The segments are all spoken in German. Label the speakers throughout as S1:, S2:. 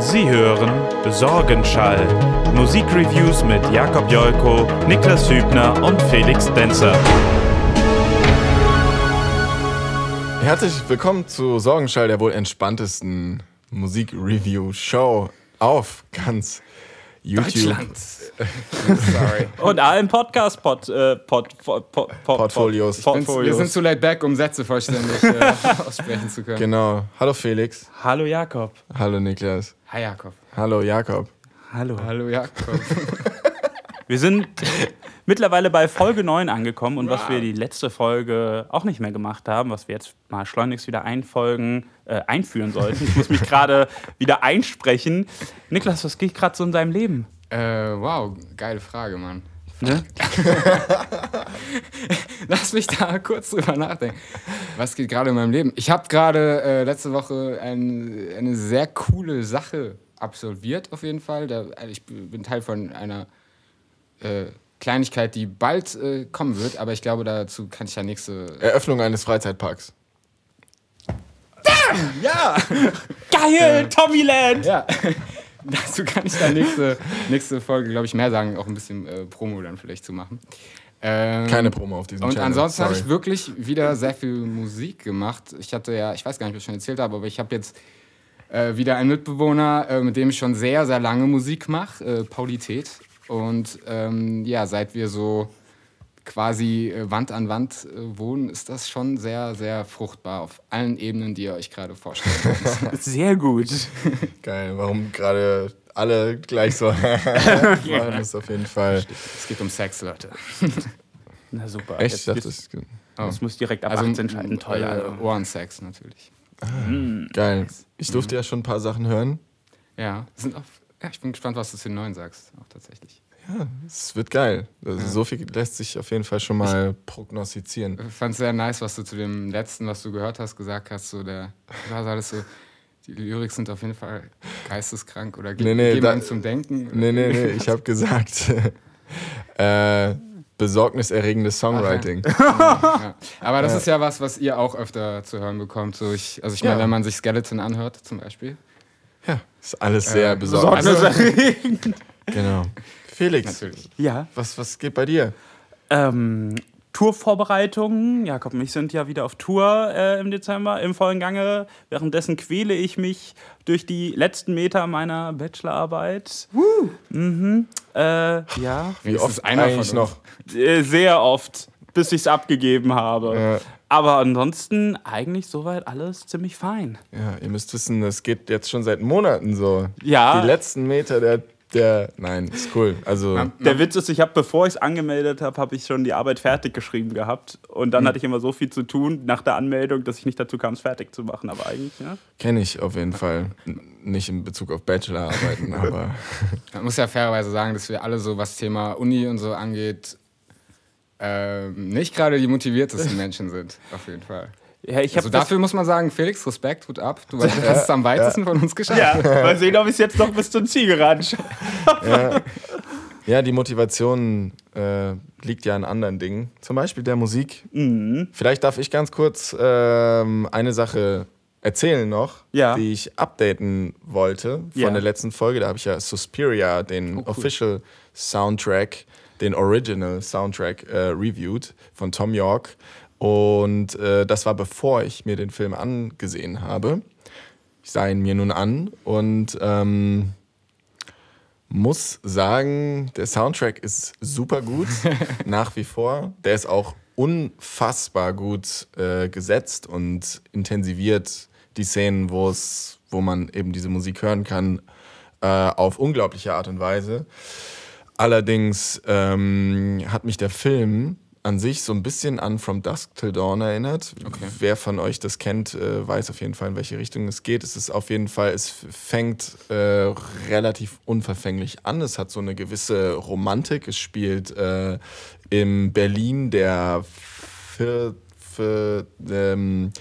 S1: Sie hören Sorgenschall. Musikreviews mit Jakob Jolko, Niklas Hübner und Felix Denzer.
S2: Herzlich willkommen zu Sorgenschall, der wohl entspanntesten Musikreview-Show auf ganz YouTube.
S1: Sorry. Und allen Podcast-Portfolios. Äh, Port, Port, Port,
S2: Portfolios.
S3: Wir sind zu late back, um Sätze vollständig äh, aussprechen zu können.
S2: Genau. Hallo Felix.
S1: Hallo Jakob.
S2: Hallo Niklas.
S3: Hi Jakob.
S2: Hallo Jakob.
S1: Hallo.
S3: Hallo Jakob.
S1: wir sind mittlerweile bei Folge 9 angekommen und wow. was wir die letzte Folge auch nicht mehr gemacht haben, was wir jetzt mal schleunigst wieder einfolgen, äh, einführen sollten. Ich muss mich gerade wieder einsprechen. Niklas, was geht gerade so in deinem Leben?
S3: Äh, wow, geile Frage, Mann.
S1: Ne?
S3: Lass mich da kurz drüber nachdenken. Was geht gerade in meinem Leben? Ich habe gerade äh, letzte Woche ein, eine sehr coole Sache absolviert, auf jeden Fall. Da, also ich bin Teil von einer äh, Kleinigkeit, die bald äh, kommen wird, aber ich glaube, dazu kann ich ja nächste.
S2: Eröffnung eines Freizeitparks.
S3: Ja!
S1: Geil! Tommyland!
S3: Ja. Dazu kann ich dann nächste, nächste Folge, glaube ich, mehr sagen, auch ein bisschen äh, Promo dann vielleicht zu machen.
S2: Ähm, Keine Promo auf diesem
S3: Und
S2: Channel.
S3: ansonsten habe ich wirklich wieder sehr viel Musik gemacht. Ich hatte ja, ich weiß gar nicht, ob ich schon erzählt habe, aber ich habe jetzt äh, wieder einen Mitbewohner, äh, mit dem ich schon sehr, sehr lange Musik mache, äh, Paulität. Und ähm, ja, seit wir so quasi äh, Wand an Wand äh, wohnen, ist das schon sehr, sehr fruchtbar auf allen Ebenen, die ihr euch gerade vorstellt.
S1: sehr gut.
S2: Geil, warum gerade alle gleich so machen, ist auf jeden Fall.
S3: Es geht um Sex, Leute.
S1: Na super.
S2: Echt? Jetzt,
S1: das, das, das muss direkt ab also, 18 entscheiden. Toll.
S3: Äh, Ohrensex natürlich.
S2: Ah, mhm. Geil. Ich durfte mhm. ja schon ein paar Sachen hören.
S3: Ja, sind auf, ja, ich bin gespannt, was du zu den neuen sagst, auch tatsächlich.
S2: Ja, es wird geil. Also ja. So viel lässt sich auf jeden Fall schon mal ich prognostizieren.
S3: Ich fand es sehr nice, was du zu dem letzten, was du gehört hast, gesagt hast. So der, war alles so, die Lyrik sind auf jeden Fall geisteskrank oder
S2: nee, nee,
S3: geben zum Denken.
S2: Nee, nee, nee, ich habe gesagt, äh, besorgniserregendes Songwriting.
S3: Ja, ja. Aber das ist ja was, was ihr auch öfter zu hören bekommt. So ich, also ich meine, wenn man sich Skeleton anhört zum Beispiel.
S2: Ja, ist alles sehr äh, besorgniserregend. genau. Felix,
S3: Natürlich.
S1: Ja.
S2: Was, was geht bei dir?
S1: Ähm, Tourvorbereitungen. Jakob und ich sind ja wieder auf Tour äh, im Dezember im vollen Gange. Währenddessen quäle ich mich durch die letzten Meter meiner Bachelorarbeit.
S3: Woo.
S1: Mhm. Äh, ja.
S2: Wie oft ist einer eigentlich noch?
S1: Äh, sehr oft, bis ich es abgegeben habe. Ja. Aber ansonsten eigentlich soweit alles ziemlich fein.
S2: Ja, ihr müsst wissen, es geht jetzt schon seit Monaten so.
S1: Ja.
S2: Die letzten Meter der der, nein, ist cool. Also
S1: der Witz ist, ich habe, bevor ich es angemeldet habe, habe ich schon die Arbeit fertig geschrieben gehabt. Und dann hm. hatte ich immer so viel zu tun nach der Anmeldung, dass ich nicht dazu kam, es fertig zu machen. Aber eigentlich, ja.
S2: Kenne ich auf jeden Fall. Nicht in Bezug auf Bachelorarbeiten, aber.
S3: Man muss ja fairerweise sagen, dass wir alle so, was Thema Uni und so angeht, ähm, nicht gerade die motiviertesten Menschen sind, auf jeden Fall. Ja, also dafür muss man sagen, Felix, Respekt, Hut ab. Du hast ja, es am weitesten ja. von uns geschafft.
S1: Ja, mal sehen, ob ich es jetzt noch bis zum Ziel geraten
S2: ja. ja, die Motivation äh, liegt ja an anderen Dingen. Zum Beispiel der Musik.
S1: Mhm.
S2: Vielleicht darf ich ganz kurz ähm, eine Sache erzählen noch,
S1: ja.
S2: die ich updaten wollte von ja. der letzten Folge. Da habe ich ja Suspiria, den oh, cool. Official Soundtrack, den Original Soundtrack äh, reviewed von Tom York. Und äh, das war bevor ich mir den Film angesehen habe. Ich sah ihn mir nun an und ähm, muss sagen, der Soundtrack ist super gut, nach wie vor. Der ist auch unfassbar gut äh, gesetzt und intensiviert die Szenen, wo es, wo man eben diese Musik hören kann, äh, auf unglaubliche Art und Weise. Allerdings ähm, hat mich der Film an sich so ein bisschen an From Dusk Till Dawn erinnert.
S3: Okay.
S2: Wer von euch das kennt, äh, weiß auf jeden Fall, in welche Richtung es geht. Es ist auf jeden Fall, es fängt äh, relativ unverfänglich an. Es hat so eine gewisse Romantik. Es spielt äh, im Berlin der, für, für, ähm,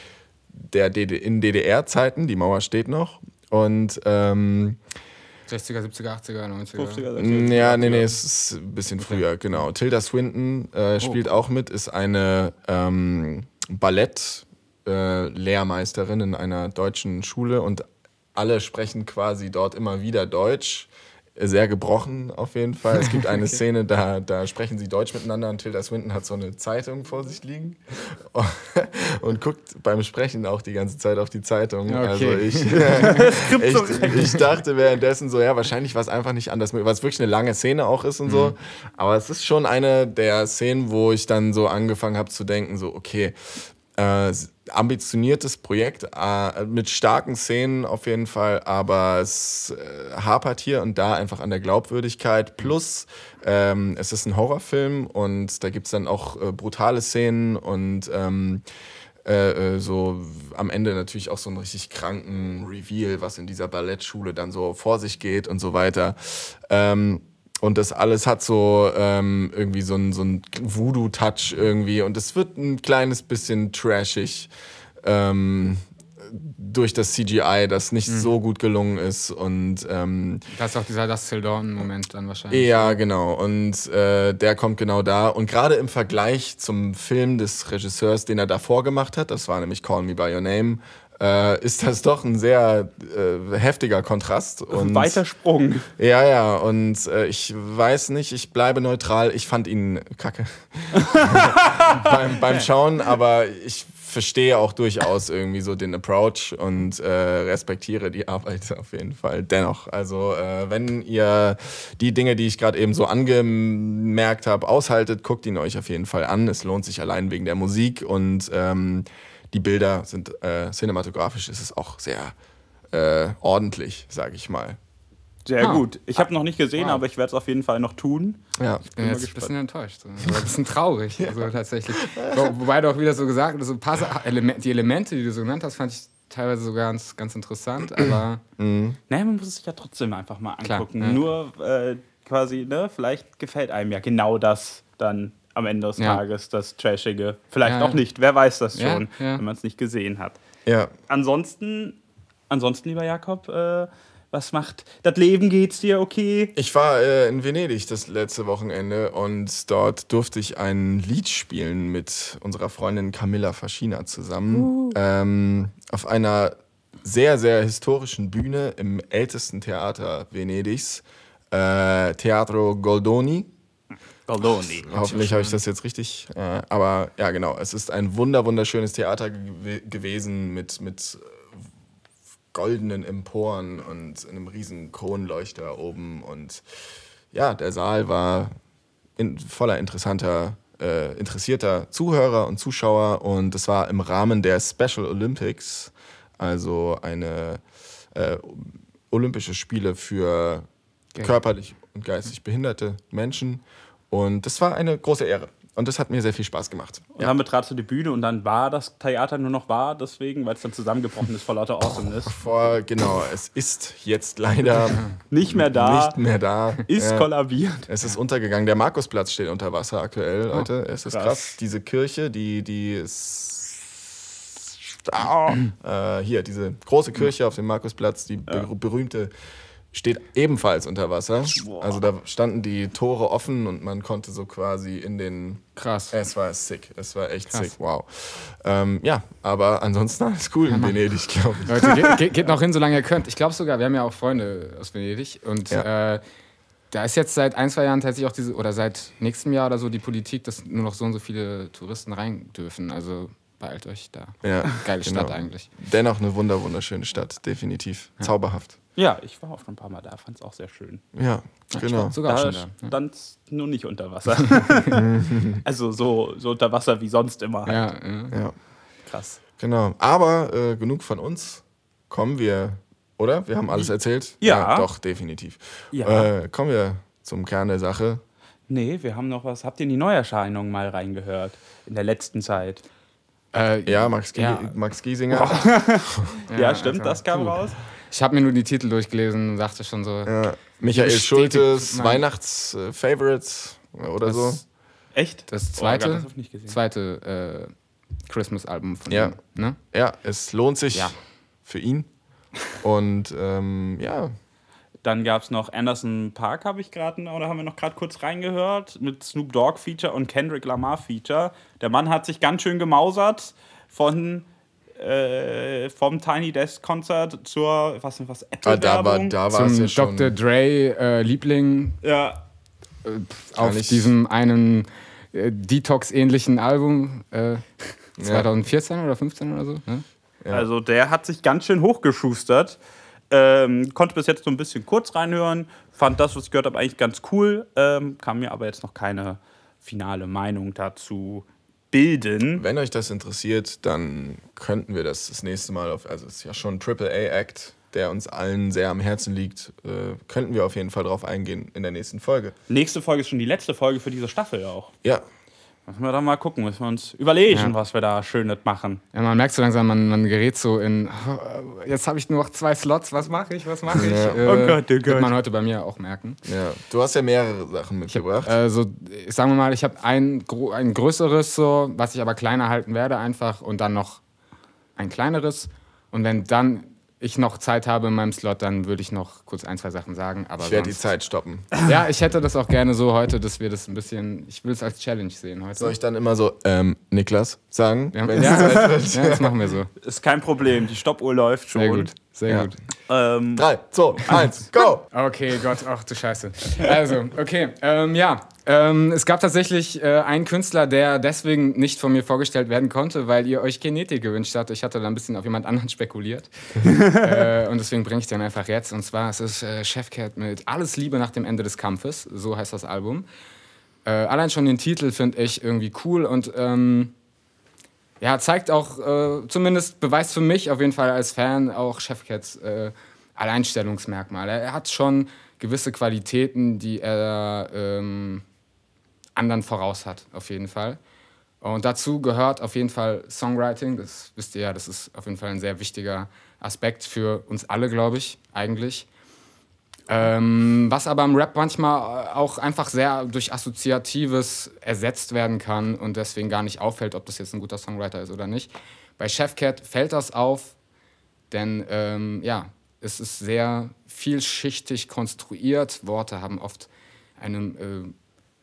S2: der DD in DDR-Zeiten. Die Mauer steht noch. Und ähm,
S3: 60er, 70er, 80er, 90er. 50er,
S2: 60er, ja, nee, nee, es ist ein bisschen früher, genau. Tilda Swinton äh, oh. spielt oh. auch mit, ist eine ähm, Ballett- äh, in einer deutschen Schule und alle sprechen quasi dort immer wieder Deutsch sehr gebrochen auf jeden Fall. Es gibt eine okay. Szene, da, da sprechen sie Deutsch miteinander und Tilda Swinton hat so eine Zeitung vor sich liegen und guckt beim Sprechen auch die ganze Zeit auf die Zeitung. Okay. Also ich, ich, ich, dachte währenddessen so, ja, wahrscheinlich war es einfach nicht anders, was wirklich eine lange Szene auch ist und mhm. so. Aber es ist schon eine der Szenen, wo ich dann so angefangen habe zu denken, so, okay, äh, ambitioniertes Projekt äh, mit starken Szenen auf jeden Fall, aber es äh, hapert hier und da einfach an der Glaubwürdigkeit. Plus, ähm, es ist ein Horrorfilm und da gibt es dann auch äh, brutale Szenen und ähm, äh, äh, so am Ende natürlich auch so einen richtig kranken Reveal, was in dieser Ballettschule dann so vor sich geht und so weiter. Ähm, und das alles hat so ähm, irgendwie so einen so Voodoo-Touch irgendwie. Und es wird ein kleines bisschen trashig ähm, durch das CGI, das nicht mhm. so gut gelungen ist. Und ähm,
S3: das ist auch dieser Dustin Dawn-Moment dann wahrscheinlich.
S2: Ja, genau. Und äh, der kommt genau da. Und gerade im Vergleich zum Film des Regisseurs, den er davor gemacht hat, das war nämlich Call Me By Your Name, äh, ist das doch ein sehr äh, heftiger Kontrast.
S1: Und, Weiter Sprung.
S2: Ja, ja, und äh, ich weiß nicht, ich bleibe neutral. Ich fand ihn kacke beim, beim Schauen, aber ich verstehe auch durchaus irgendwie so den Approach und äh, respektiere die Arbeit auf jeden Fall. Dennoch, also äh, wenn ihr die Dinge, die ich gerade eben so angemerkt habe, aushaltet, guckt ihn euch auf jeden Fall an. Es lohnt sich allein wegen der Musik und ähm, die Bilder sind äh, cinematografisch ist es auch sehr äh, ordentlich, sage ich mal.
S1: Sehr ah. gut. Ich habe noch nicht gesehen, wow. aber ich werde es auf jeden Fall noch tun.
S3: Ja. Ich bin jetzt ein bisschen enttäuscht. Also ein bisschen traurig, also tatsächlich. Wo, wobei du auch wieder so gesagt hast, so ein paar Element, die Elemente, die du so genannt hast, fand ich teilweise so ganz, ganz interessant, aber.
S1: Mhm. Naja, man muss es sich ja trotzdem einfach mal angucken. Klar, ja. Nur äh, quasi, ne, vielleicht gefällt einem ja genau das dann am Ende des ja. Tages, das Trashige. Vielleicht ja. auch nicht, wer weiß das schon, wenn man es nicht gesehen hat.
S2: Ja.
S1: Ansonsten, ansonsten, lieber Jakob, äh, was macht das Leben? Geht's dir okay?
S2: Ich war äh, in Venedig das letzte Wochenende und dort durfte ich ein Lied spielen mit unserer Freundin Camilla Faschina zusammen. Uh. Ähm, auf einer sehr, sehr historischen Bühne im ältesten Theater Venedigs, äh, Teatro Goldoni.
S1: Goldoni.
S2: Hoffentlich habe ich das jetzt richtig. Äh, aber ja, genau. Es ist ein wunder wunderschönes Theater gew gewesen mit, mit goldenen Emporen und einem riesen Kronleuchter oben. Und ja, der Saal war in, voller interessanter, äh, interessierter Zuhörer und Zuschauer. Und es war im Rahmen der Special Olympics, also eine äh, Olympische Spiele für körperlich und geistig behinderte Menschen. Und das war eine große Ehre. Und das hat mir sehr viel Spaß gemacht.
S1: Und ja. dann betratst du die Bühne und dann war das Theater nur noch wahr, deswegen, weil es dann zusammengebrochen ist vor lauter Awesomeness.
S2: Vor, genau, es ist jetzt leider
S1: nicht mehr da.
S2: Nicht mehr da.
S1: Ist äh, kollabiert.
S2: Es ist untergegangen. Der Markusplatz steht unter Wasser aktuell, oh, Leute. Es ist krass. krass. Diese Kirche, die, die ist. Oh, äh, hier, diese große Kirche auf dem Markusplatz, die ja. berühmte steht ebenfalls unter Wasser. Boah. Also da standen die Tore offen und man konnte so quasi in den.
S3: Krass.
S2: Es war sick. Es war echt Krass. sick. Wow. Ähm, ja, aber ansonsten alles cool in Venedig, glaube ich.
S3: Leute, geht, geht, noch hin, solange ihr könnt. Ich glaube sogar, wir haben ja auch Freunde aus Venedig und. Ja. Äh, da ist jetzt seit ein, zwei Jahren tatsächlich auch diese, oder seit nächstem Jahr oder so die Politik, dass nur noch so und so viele Touristen rein dürfen. Also beeilt euch da.
S2: Ja,
S3: Geile genau. Stadt eigentlich.
S2: Dennoch eine wunder wunderschöne Stadt, definitiv. Ja. Zauberhaft.
S1: Ja, ich war auch schon ein paar Mal da, fand es auch sehr schön.
S2: Ja, ja genau.
S1: sogar da schon da. Dann nur nicht unter Wasser. also so, so unter Wasser wie sonst immer.
S3: Halt. Ja,
S2: ja. Krass. Genau. Aber äh, genug von uns. Kommen wir, oder? Wir haben alles erzählt?
S1: Ja.
S2: ja doch, definitiv. Ja. Äh, kommen wir zum Kern der Sache.
S1: Nee, wir haben noch was. Habt ihr in die Neuerscheinungen mal reingehört in der letzten Zeit?
S2: Äh, ja, Max, ja. Max Giesinger.
S1: ja, ja, stimmt, das kam raus.
S3: Ich habe mir nur die Titel durchgelesen und dachte schon so.
S2: Ja. Michael Schultes Weihnachts-Favorites oder das, so.
S1: Echt?
S3: Das zweite, oh, zweite äh, Christmas-Album von
S2: ja.
S3: ihm. Ne?
S2: Ja, es lohnt sich ja. für ihn. Und ähm, ja.
S1: Dann gab es noch Anderson Park, habe ich gerade, oder haben wir noch gerade kurz reingehört, mit Snoop Dogg Feature und Kendrick Lamar Feature. Der Mann hat sich ganz schön gemausert von äh, vom Tiny Desk Konzert zur, was was Apple
S2: Ah, da war, da war es
S3: Zum
S2: ja schon.
S3: Dr. Dre äh, Liebling
S1: Ja,
S3: auf
S2: ich-
S3: diesem einen äh, Detox-ähnlichen Album äh, 2014 oder 15 oder so. Ne?
S2: Ja.
S1: also der hat sich ganz schön hochgeschustert. Ähm, konnte bis jetzt so ein bisschen kurz reinhören, fand das, was ich gehört habe, eigentlich ganz cool. Ähm, kann mir aber jetzt noch keine finale Meinung dazu bilden.
S2: Wenn euch das interessiert, dann könnten wir das das nächste Mal auf, also es ist ja schon ein AAA-Act, der uns allen sehr am Herzen liegt, äh, könnten wir auf jeden Fall drauf eingehen in der nächsten Folge.
S1: Nächste Folge ist schon die letzte Folge für diese Staffel auch.
S2: Ja,
S1: Müssen wir dann mal gucken, müssen wir uns überlegen,
S3: Ja.
S1: was wir da Schönes machen.
S3: Ja, man merkt so langsam, man, man gerät so in, oh, jetzt habe ich nur noch zwei Slots, was mache ich, was mache ich?
S2: Ja.
S3: Äh,
S1: Oh Gott, oh
S3: Wird
S1: Gott.
S3: man heute bei mir auch merken.
S2: ja. Du hast ja mehrere Sachen mitgebracht.
S3: Also, ich sagen wir mal, ich habe ein, ein größeres, so, was ich aber kleiner halten werde, einfach und dann noch ein kleineres. Und wenn dann ich noch Zeit habe in meinem Slot, dann würde ich noch kurz ein, zwei Sachen sagen. Aber
S2: ich werde die Zeit stoppen.
S3: Ja, ich hätte das auch gerne so heute, dass wir das ein bisschen, ich will es als Challenge sehen heute.
S2: Soll ich dann immer so, ähm, Niklas sagen?
S3: ja,
S2: wenn
S3: ja,
S2: wird?
S3: ja, das machen wir so.
S1: Ist kein Problem, die Stoppuhr läuft schon.
S3: Sehr gut, sehr
S2: Ja.
S3: gut.
S1: Ähm,
S2: Drei, zwei, eins, go!
S3: Okay, Gott, ach du Scheiße. Also, okay, ähm, ja. Ähm, es gab tatsächlich äh, einen Künstler, der deswegen nicht von mir vorgestellt werden konnte, weil ihr euch Genetik gewünscht habt. Ich hatte da ein bisschen auf jemand anderen spekuliert. äh, und deswegen bringe ich den einfach jetzt. Und zwar es ist äh, Chefcat mit Alles Liebe nach dem Ende des Kampfes. So heißt das Album. Äh, allein schon den Titel finde ich irgendwie cool und ähm, ja, zeigt auch, äh, zumindest beweist für mich auf jeden Fall als Fan auch Chefcats äh, Alleinstellungsmerkmale. Er hat schon gewisse Qualitäten, die er ähm, anderen voraus hat, auf jeden Fall. Und dazu gehört auf jeden Fall Songwriting. Das wisst ihr ja, das ist auf jeden Fall ein sehr wichtiger Aspekt für uns alle, glaube ich, eigentlich. Ähm, was aber im Rap manchmal auch einfach sehr durch Assoziatives ersetzt werden kann und deswegen gar nicht auffällt, ob das jetzt ein guter Songwriter ist oder nicht. Bei Chefcat fällt das auf, denn ähm, ja, es ist sehr vielschichtig konstruiert. Worte haben oft eine, äh,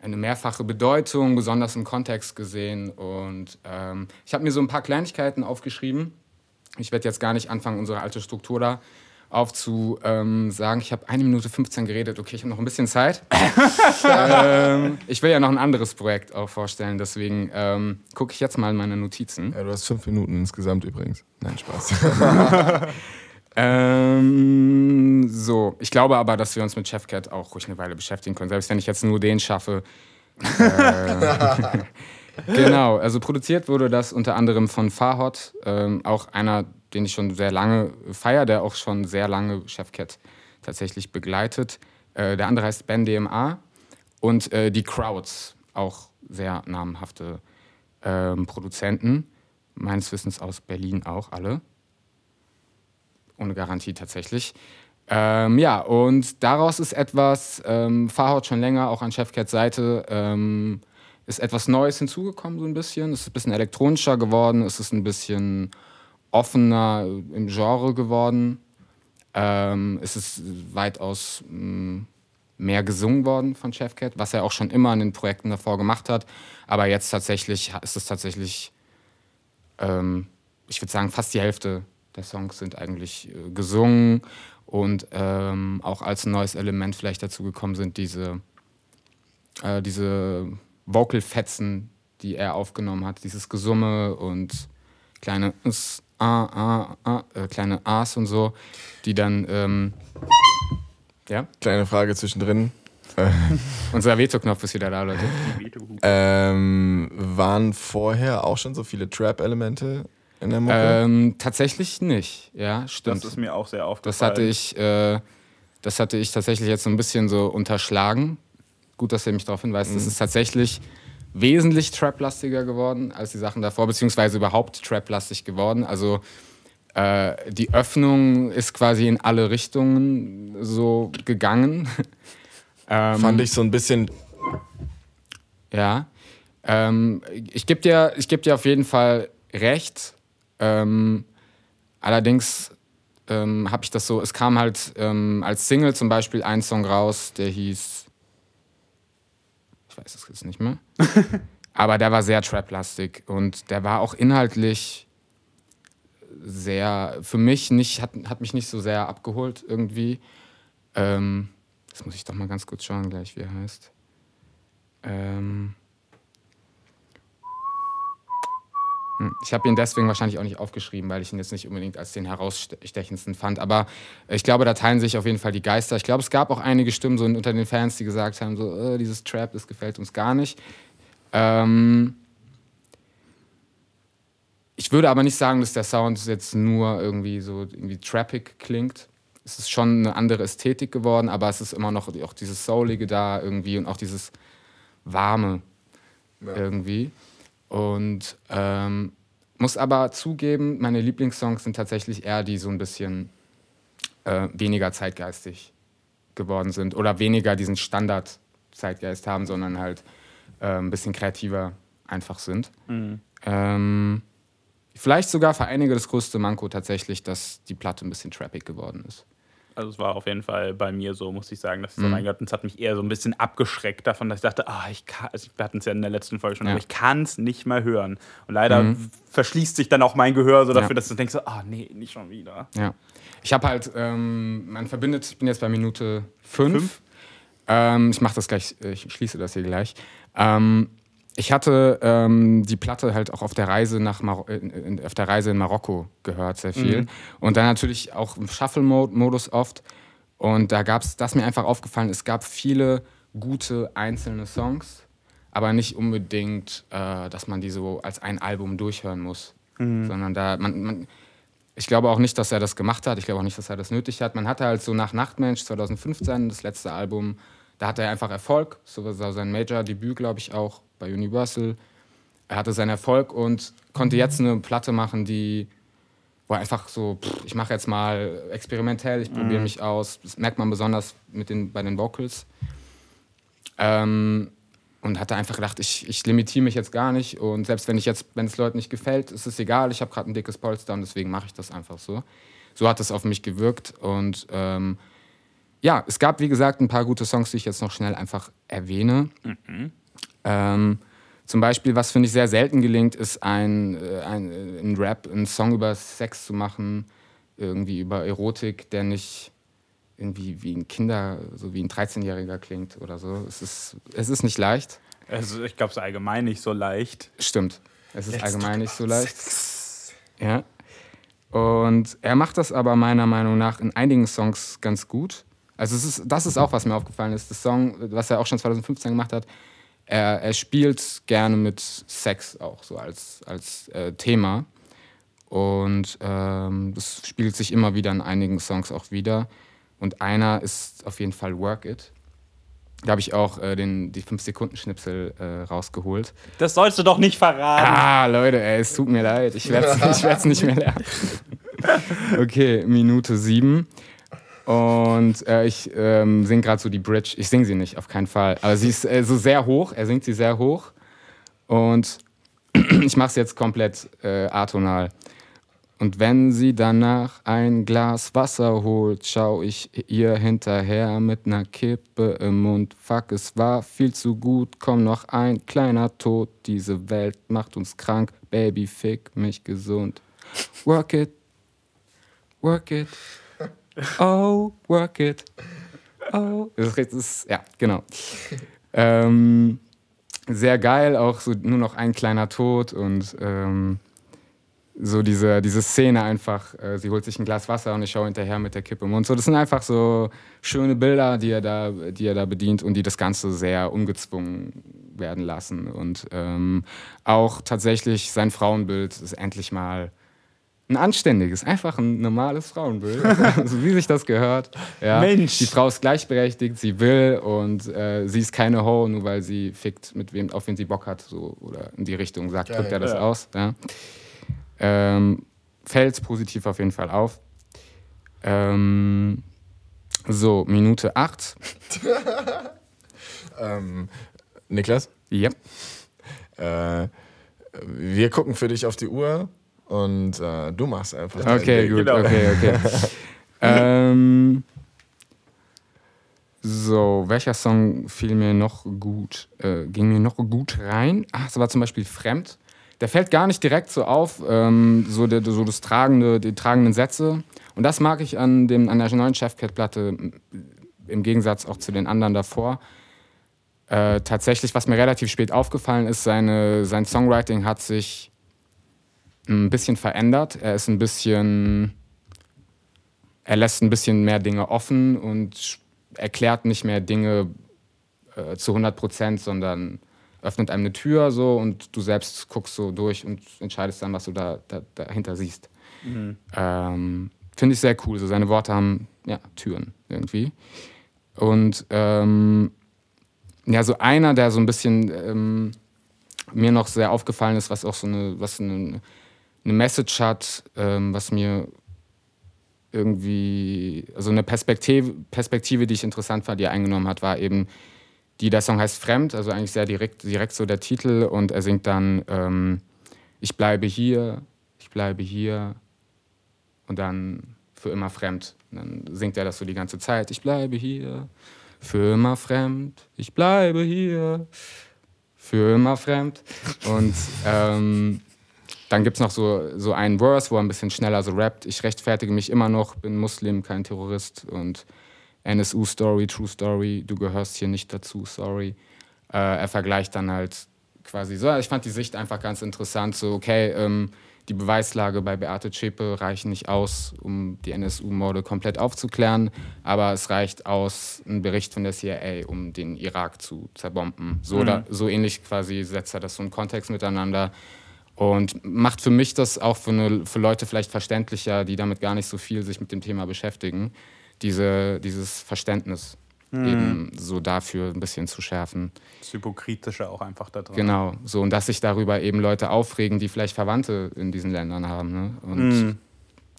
S3: eine mehrfache Bedeutung, besonders im Kontext gesehen. Und ähm, ich habe mir so ein paar Kleinigkeiten aufgeschrieben. Ich werde jetzt gar nicht anfangen, unsere alte Struktur da aufzusagen. sagen. Ich habe eine Minute 15 geredet. Okay, ich habe noch ein bisschen Zeit. ähm, ich will ja noch ein anderes Projekt auch vorstellen. Deswegen ähm, gucke ich jetzt mal in meine Notizen.
S2: Ja, du hast fünf Minuten insgesamt übrigens. Nein, Spaß.
S3: Ähm, so, ich glaube aber, dass wir uns mit Chefcat auch ruhig eine Weile beschäftigen können, selbst wenn ich jetzt nur den schaffe. Äh, genau, also produziert wurde das unter anderem von Farhot, ähm, auch einer, den ich schon sehr lange feiere, der auch schon sehr lange Chefcat tatsächlich begleitet. Äh, der andere heißt Ben DMA und äh, die Crowds, auch sehr namhafte ähm, Produzenten, meines Wissens aus Berlin auch alle ohne Garantie tatsächlich. Ähm, ja, und daraus ist etwas, ähm, Fahrhaut schon länger, auch an Chefcats Seite, ähm, ist etwas Neues hinzugekommen, so ein bisschen. Es ist ein bisschen elektronischer geworden, es ist ein bisschen offener im Genre geworden. Ähm, es ist weitaus mh, mehr gesungen worden von Chefcat, was er auch schon immer in den Projekten davor gemacht hat. Aber jetzt tatsächlich ist es tatsächlich, ähm, ich würde sagen, fast die Hälfte der Songs sind eigentlich äh, gesungen und ähm, auch als neues Element vielleicht dazu gekommen sind diese, äh, diese Vocal-Fetzen, die er aufgenommen hat, dieses Gesumme und kleine S, A, A, A, äh, kleine A's und so, die dann, ähm, ja,
S2: Kleine Frage zwischendrin.
S3: unser Veto-Knopf ist wieder da, Leute.
S2: Ähm, waren vorher auch schon so viele Trap-Elemente in der Mucke?
S3: Ähm, tatsächlich nicht, ja, stimmt.
S1: Das ist mir auch sehr aufgefallen.
S3: Das hatte ich, äh, das hatte ich tatsächlich jetzt so ein bisschen so unterschlagen. Gut, dass ihr mich darauf hinweist.
S2: Mhm.
S3: Es ist tatsächlich wesentlich trap-lastiger geworden als die Sachen davor, beziehungsweise überhaupt trap-lastig geworden. Also äh, die Öffnung ist quasi in alle Richtungen so gegangen. ähm,
S2: Fand ich so ein bisschen.
S3: ja. Ähm, ich gebe dir, ich geb dir auf jeden Fall recht. Ähm, allerdings ähm, habe ich das so, es kam halt ähm, als Single zum Beispiel ein Song raus, der hieß, ich weiß es jetzt nicht mehr, aber der war sehr trap-lastig und der war auch inhaltlich sehr, für mich nicht, hat, hat mich nicht so sehr abgeholt irgendwie. Ähm, das muss ich doch mal ganz kurz schauen gleich, wie er heißt. Ähm, hm, ich habe ihn deswegen wahrscheinlich auch nicht aufgeschrieben, weil ich ihn jetzt nicht unbedingt als den herausstechendsten fand. Aber ich glaube, da teilen sich auf jeden Fall die Geister. Ich glaube, es gab auch einige Stimmen so unter den Fans, die gesagt haben, so, äh, dieses Trap, das gefällt uns gar nicht. Ähm, ich würde aber nicht sagen, dass der Sound jetzt nur irgendwie so irgendwie trappig klingt. Es ist schon eine andere Ästhetik geworden, aber es ist immer noch auch dieses Soulige da irgendwie und auch dieses Warme ja. irgendwie. Und ähm, muss aber zugeben, meine Lieblingssongs sind tatsächlich eher die so ein bisschen äh, weniger zeitgeistig geworden sind oder weniger diesen Standard-Zeitgeist haben, sondern halt äh, ein bisschen kreativer einfach sind. Mhm. Ähm, vielleicht sogar für einige das größte Manko tatsächlich, dass die Platte ein bisschen trappig geworden ist.
S1: Also es war auf jeden Fall bei mir so, muss ich sagen, dass ich so, mhm. mein Gott, es hat mich eher so ein bisschen abgeschreckt davon, dass ich dachte, ah, ich kann, also wir hatten es ja in der letzten Folge schon, ja. aber ich kann es nicht mehr hören. Und leider mhm. verschließt sich dann auch mein Gehör so dafür, ja. dass du denkst, ah, nee, nicht schon wieder.
S3: Ja. Ich habe halt, ähm, man verbindet, ich bin jetzt bei Minute 5. Ähm, ich mache das gleich, ich schließe das hier gleich. Ähm, ich hatte ähm, die Platte halt auch auf der Reise nach Mar in, auf der Reise in Marokko gehört, sehr viel. Mhm. Und dann natürlich auch im Shuffle-Modus oft. Und da gab es, das mir einfach aufgefallen, es gab viele gute einzelne Songs, aber nicht unbedingt, äh, dass man die so als ein Album durchhören muss. Mhm. Sondern da, man, man, ich glaube auch nicht, dass er das gemacht hat. Ich glaube auch nicht, dass er das nötig hat. Man hatte halt so nach Nachtmensch 2015, das letzte Album, da hatte er einfach Erfolg. So war sein Major-Debüt, glaube ich, auch bei Universal. Er hatte seinen Erfolg und konnte jetzt eine Platte machen, die wo einfach so, pff, ich mache jetzt mal experimentell, ich probiere mhm. mich aus. Das merkt man besonders mit den, bei den Vocals. Ähm, und hatte einfach gedacht, ich, ich limitiere mich jetzt gar nicht. Und selbst wenn ich jetzt, wenn es Leuten nicht gefällt, ist es egal. Ich habe gerade ein dickes Polster und deswegen mache ich das einfach so. So hat es auf mich gewirkt. Und ähm, ja, es gab, wie gesagt, ein paar gute Songs, die ich jetzt noch schnell einfach erwähne. Mhm. Ähm, zum Beispiel, was finde ich sehr selten gelingt, ist ein, äh, ein, äh, ein Rap, einen Song über Sex zu machen, irgendwie über Erotik, der nicht irgendwie wie ein Kinder, so wie ein 13-Jähriger klingt oder so. Es ist, es ist nicht leicht.
S1: Also ich glaube, es ist allgemein nicht so leicht.
S3: Stimmt. Es ist Let's allgemein nicht so leicht. Sex. Ja. Und er macht das aber meiner Meinung nach in einigen Songs ganz gut. Also es ist, das ist auch, was mir aufgefallen ist. Das Song, was er auch schon 2015 gemacht hat, er, er spielt gerne mit Sex auch so als, als äh, Thema. Und ähm, das spielt sich immer wieder in einigen Songs auch wieder. Und einer ist auf jeden Fall Work It. Da habe ich auch äh, den, die 5-Sekunden-Schnipsel äh, rausgeholt.
S1: Das sollst du doch nicht verraten.
S3: Ah, Leute, ey, es tut mir leid. Ich werde es nicht mehr lernen. Okay, Minute 7. Und äh, ich ähm, singe gerade so die Bridge. Ich singe sie nicht, auf keinen Fall. Aber sie ist äh, so sehr hoch. Er singt sie sehr hoch. Und ich mache es jetzt komplett äh, atonal. Und wenn sie danach ein Glas Wasser holt, schau ich ihr hinterher mit ner Kippe im Mund. Fuck, es war viel zu gut, komm noch ein kleiner Tod. Diese Welt macht uns krank, Baby, fick mich gesund. Work it, work it. Oh, work it. Oh. Das ist, ja, genau. Ähm, sehr geil, auch so nur noch ein kleiner Tod und ähm, so diese, diese Szene einfach, äh, sie holt sich ein Glas Wasser und ich schaue hinterher mit der Kippe im Mund. So, das sind einfach so schöne Bilder, die er da, die er da bedient und die das Ganze sehr ungezwungen werden lassen. Und ähm, auch tatsächlich sein Frauenbild ist endlich mal ein anständiges, einfach ein normales Frauenbild, so wie sich das gehört. Ja. Mensch. Die Frau ist gleichberechtigt, sie will und äh, sie ist keine Ho, nur weil sie fickt, mit wem, auf wen sie Bock hat, so oder in die Richtung sagt, drückt er das ja. aus. Ja. Ähm, fällt positiv auf jeden Fall auf. Ähm, so, Minute 8.
S2: ähm, Niklas?
S3: Ja.
S2: Äh, wir gucken für dich auf die Uhr. Und äh, du machst einfach.
S3: Okay, gut, genau. okay, okay. ähm, so, welcher Song fiel mir noch gut, äh, ging mir noch gut rein? Ach, das war zum Beispiel Fremd. der fällt gar nicht direkt so auf, ähm, so, der, so das tragende, die tragenden Sätze. Und das mag ich an, dem, an der neuen Chefcat-Platte im Gegensatz auch zu den anderen davor. Äh, tatsächlich, was mir relativ spät aufgefallen ist, seine, sein Songwriting hat sich ein bisschen verändert. Er ist ein bisschen, er lässt ein bisschen mehr Dinge offen und erklärt nicht mehr Dinge äh, zu 100 Prozent, sondern öffnet einem eine Tür so und du selbst guckst so durch und entscheidest dann, was du da, da dahinter siehst. Mhm. Ähm, Finde ich sehr cool. So seine Worte haben ja Türen irgendwie. Und ähm, ja, so einer, der so ein bisschen ähm, mir noch sehr aufgefallen ist, was auch so eine, was eine, eine Message hat, ähm, was mir irgendwie, also eine Perspektive, Perspektive, die ich interessant fand, die er eingenommen hat, war eben, die, der Song heißt Fremd, also eigentlich sehr direkt, direkt so der Titel und er singt dann, ähm, ich bleibe hier, ich bleibe hier und dann für immer fremd. Und dann singt er das so die ganze Zeit, ich bleibe hier, für immer fremd, ich bleibe hier, für immer fremd und ähm, dann gibt es noch so, so einen Verse, wo er ein bisschen schneller so rappt. Ich rechtfertige mich immer noch, bin Muslim, kein Terrorist. Und NSU-Story, True Story, du gehörst hier nicht dazu, sorry. Äh, er vergleicht dann halt quasi so. Ich fand die Sicht einfach ganz interessant. So, okay, ähm, die Beweislage bei Beate Zschäpe reicht nicht aus, um die NSU-Morde komplett aufzuklären, aber es reicht aus, ein Bericht von der CIA, um den Irak zu zerbomben. So, mhm. da, so ähnlich quasi setzt er das so einen Kontext miteinander. Und macht für mich das auch für, eine, für Leute vielleicht verständlicher, die damit gar nicht so viel sich mit dem Thema beschäftigen, diese, dieses Verständnis mhm. eben so dafür ein bisschen zu schärfen.
S1: Das Hypokritische auch einfach da drin.
S3: Genau, so und dass sich darüber eben Leute aufregen, die vielleicht Verwandte in diesen Ländern haben. Ne? Und mhm.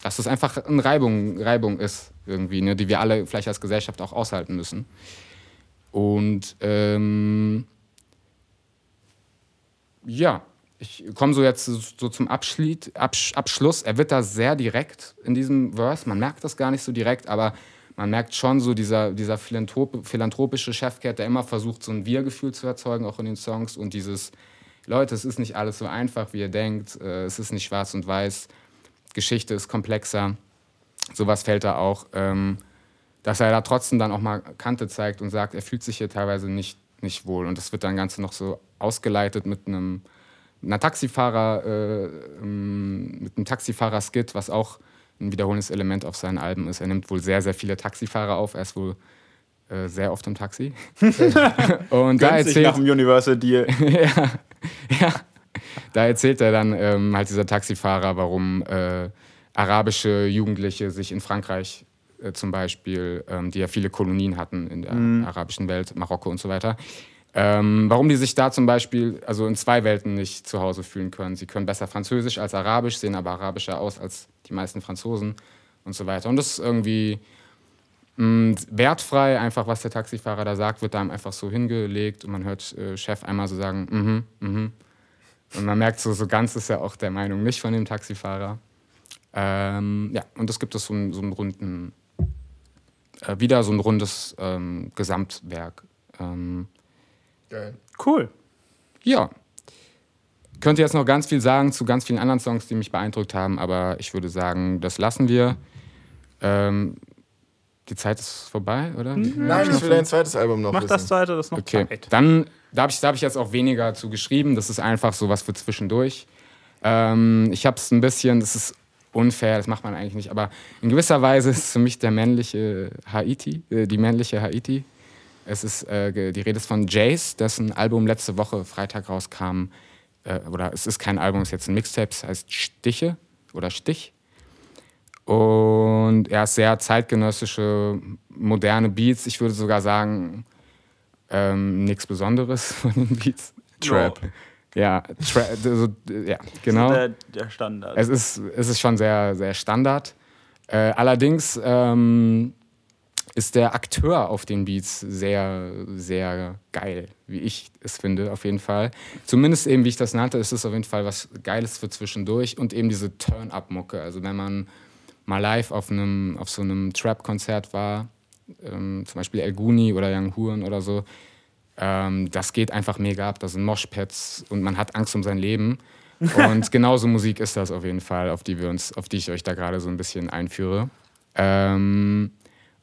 S3: dass es einfach eine Reibung, Reibung ist, irgendwie, ne? die wir alle vielleicht als Gesellschaft auch aushalten müssen. Und ähm, ja, ich komme so jetzt so zum Abschlied, Absch Abschluss. Er wird da sehr direkt in diesem Verse. Man merkt das gar nicht so direkt, aber man merkt schon so dieser, dieser Philanthrop philanthropische Chefcat, der immer versucht, so ein Wir-Gefühl zu erzeugen, auch in den Songs. Und dieses, Leute, es ist nicht alles so einfach, wie ihr denkt. Äh, es ist nicht schwarz und weiß. Geschichte ist komplexer. Sowas fällt da auch. Ähm, dass er da trotzdem dann auch mal Kante zeigt und sagt, er fühlt sich hier teilweise nicht, nicht wohl. Und das wird dann Ganze noch so ausgeleitet mit einem einer Taxifahrer, äh, ähm, mit einem Taxifahrer-Skit, was auch ein wiederholendes Element auf seinen Alben ist. Er nimmt wohl sehr, sehr viele Taxifahrer auf. Er ist wohl äh, sehr oft im Taxi.
S1: und da erzählt nach dem Universal Deal.
S3: ja, ja, da erzählt er dann ähm, halt dieser Taxifahrer, warum äh, arabische Jugendliche sich in Frankreich äh, zum Beispiel, ähm, die ja viele Kolonien hatten in der mhm. arabischen Welt, Marokko und so weiter, ähm, warum die sich da zum Beispiel also in zwei Welten nicht zu Hause fühlen können. Sie können besser Französisch als Arabisch, sehen aber arabischer aus als die meisten Franzosen und so weiter. Und das ist irgendwie mh, mm, wertfrei, einfach was der Taxifahrer da sagt, wird da einfach so hingelegt und man hört äh, Chef einmal so sagen, mhm, mhm. Und man merkt so, so ganz ist er auch der Meinung nicht von dem Taxifahrer. Ähm, ja, und es gibt es so, so einen runden, äh, wieder so ein rundes ähm, Gesamtwerk. Ähm,
S1: Geil. Cool.
S3: Ja. Könnte jetzt noch ganz viel sagen zu ganz vielen anderen Songs, die mich beeindruckt haben, aber ich würde sagen, das lassen wir. Ähm, die Zeit ist vorbei, oder?
S2: Nein, ich will ein zweites Album noch
S1: Mach
S2: wissen.
S1: das zweite, das noch
S3: Okay, Zeit. dann da habe ich, hab ich jetzt auch weniger zu geschrieben. Das ist einfach so was für zwischendurch. Ähm, ich habe es ein bisschen, das ist unfair, das macht man eigentlich nicht, aber in gewisser Weise ist es für mich der männliche Haiti, äh, die männliche Haiti. Es ist, äh, die Rede ist von Jace, dessen Album letzte Woche Freitag rauskam. Äh, oder es ist kein Album, es ist jetzt ein Mixtape, es heißt Stiche oder Stich. Und er hat sehr zeitgenössische, moderne Beats. Ich würde sogar sagen, ähm, nichts Besonderes von den Beats.
S1: Trap.
S3: Ja, tra also, ja genau.
S1: Der, der, Standard.
S3: Es ist, es ist schon sehr, sehr Standard. Äh, allerdings ähm, ist der Akteur auf den Beats sehr, sehr geil, wie ich es finde, auf jeden Fall. Zumindest eben, wie ich das nannte, ist es auf jeden Fall was Geiles für zwischendurch und eben diese Turn-Up-Mucke. Also wenn man mal live auf, einem, auf so einem Trap-Konzert war, ähm, zum Beispiel El Guni oder Young Huren oder so, ähm, das geht einfach mega ab. Da sind Moshpads und man hat Angst um sein Leben. Und genauso Musik ist das auf jeden Fall, auf die wir uns, auf die ich euch da gerade so ein bisschen einführe. Ähm,